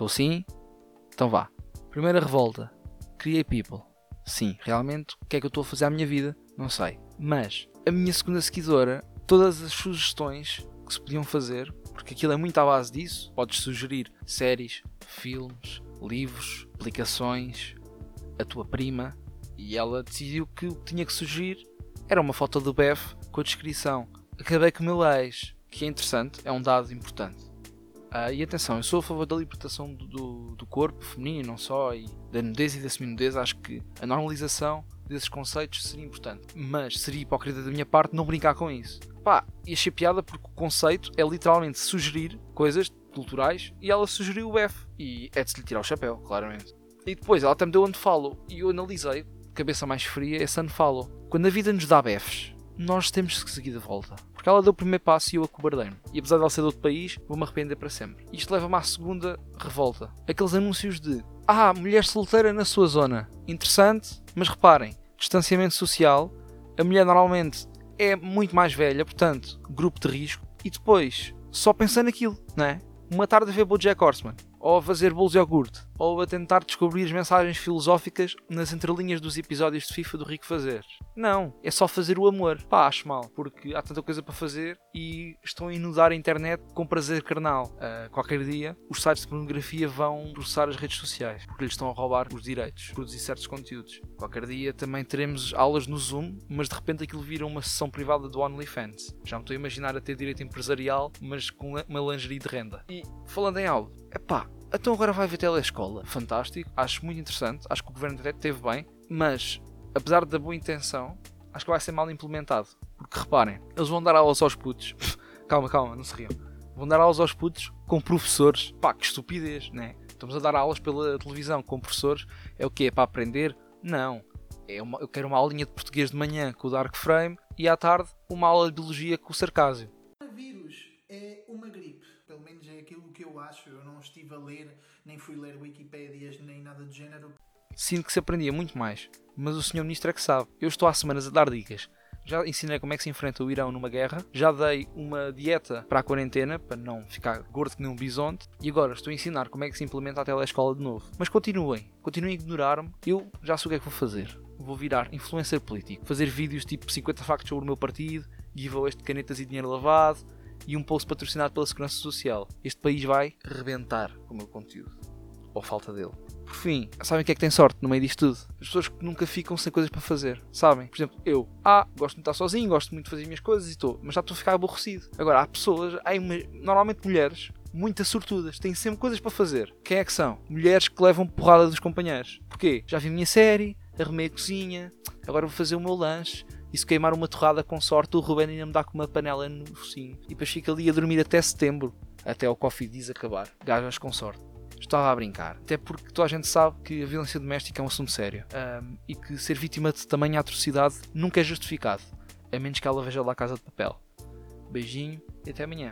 Estou sim? Então vá. Primeira revolta. Criei people. Sim, realmente, o que é que eu estou a fazer à minha vida? Não sei. Mas, a minha segunda seguidora, todas as sugestões que se podiam fazer, porque aquilo é muito à base disso, podes sugerir séries, filmes, livros, aplicações, a tua prima, e ela decidiu que o que tinha que sugerir era uma foto do BEF com a descrição. Acabei com o meu ex, que é interessante, é um dado importante. Uh, e atenção, eu sou a favor da libertação do, do, do corpo feminino, não só, e da nudez e da seminudez. Acho que a normalização desses conceitos seria importante. Mas seria hipócrita da minha parte não brincar com isso. Pá, e achei piada porque o conceito é literalmente sugerir coisas culturais e ela sugeriu o F. E é de se lhe tirar o chapéu, claramente. E depois ela me deu unfollow e eu analisei, cabeça mais fria, esse unfollow. Quando a vida nos dá BFs, nós temos que seguir de volta. Porque ela deu o primeiro passo e eu acobardei-me. E apesar de ela ser de outro país, vou-me arrepender para sempre. Isto leva-me à segunda revolta. Aqueles anúncios de Ah, mulher solteira na sua zona. Interessante, mas reparem, distanciamento social, a mulher normalmente é muito mais velha, portanto, grupo de risco, e depois só pensa naquilo, não é? Uma tarde a ver Bojack Horseman ou a fazer bolos de iogurte, ou a tentar descobrir as mensagens filosóficas nas entrelinhas dos episódios de FIFA do Rico Fazer. Não, é só fazer o amor. Pá, acho mal, porque há tanta coisa para fazer e estão a inundar a internet com prazer carnal. Uh, qualquer dia, os sites de pornografia vão processar as redes sociais, porque lhes estão a roubar os direitos produzir certos conteúdos. Qualquer dia também teremos aulas no Zoom, mas de repente aquilo vira uma sessão privada do OnlyFans. Já me estou a imaginar a ter direito empresarial, mas com uma lingerie de renda. E falando em aula, epá, então agora vai ver telescola. Fantástico, acho muito interessante, acho que o governo teve bem, mas apesar da boa intenção, acho que vai ser mal implementado. Porque reparem, eles vão dar aulas aos putos. calma, calma, não se riam. Vão dar aulas aos putos com professores. Pá, que estupidez, né? Estamos a dar aulas pela televisão com professores. É o quê? É para aprender? Não. É uma, eu quero uma aulinha de português de manhã com o Dark Frame e à tarde uma aula de biologia com o Sarcásio. O vírus é uma gripe pelo menos é aquilo que eu acho. Eu não estive a ler, nem fui ler Wikipédias, nem nada do género. Sinto que se aprendia muito mais, mas o Sr. Ministro é que sabe. Eu estou há semanas a dar dicas. Já ensinei como é que se enfrenta o Irão numa guerra, já dei uma dieta para a quarentena, para não ficar gordo que nem um bisonte, e agora estou a ensinar como é que se implementa a telescola de novo. Mas continuem, continuem a ignorar-me, eu já sei o que é que vou fazer. Vou virar influencer político, fazer vídeos tipo 50 factos sobre o meu partido, giveaways de canetas e dinheiro lavado, e um post patrocinado pela Segurança Social. Este país vai rebentar com o meu conteúdo. Ou falta dele. Por fim, sabem o que é que tem sorte no meio disto tudo? As pessoas que nunca ficam sem coisas para fazer. Sabem? Por exemplo, eu, ah, gosto de estar sozinho, gosto muito de fazer as minhas coisas e estou, mas já estou a ficar aborrecido. Agora, há pessoas, há uma, normalmente mulheres, muitas sortudas, têm sempre coisas para fazer. Quem é que são? Mulheres que levam porrada dos companheiros. Porquê? Já vi a minha série, arrumei a cozinha, agora vou fazer o meu lanche, e se queimar uma torrada com sorte, o Ruben ainda me dá com uma panela no focinho. E depois fica ali a dormir até setembro, até o Coffee Diz acabar. Gajas com sorte. Estava a brincar. Até porque toda a gente sabe que a violência doméstica é um assunto sério. Um, e que ser vítima de tamanha atrocidade nunca é justificado. A menos que ela veja lá a casa de papel. Beijinho e até amanhã.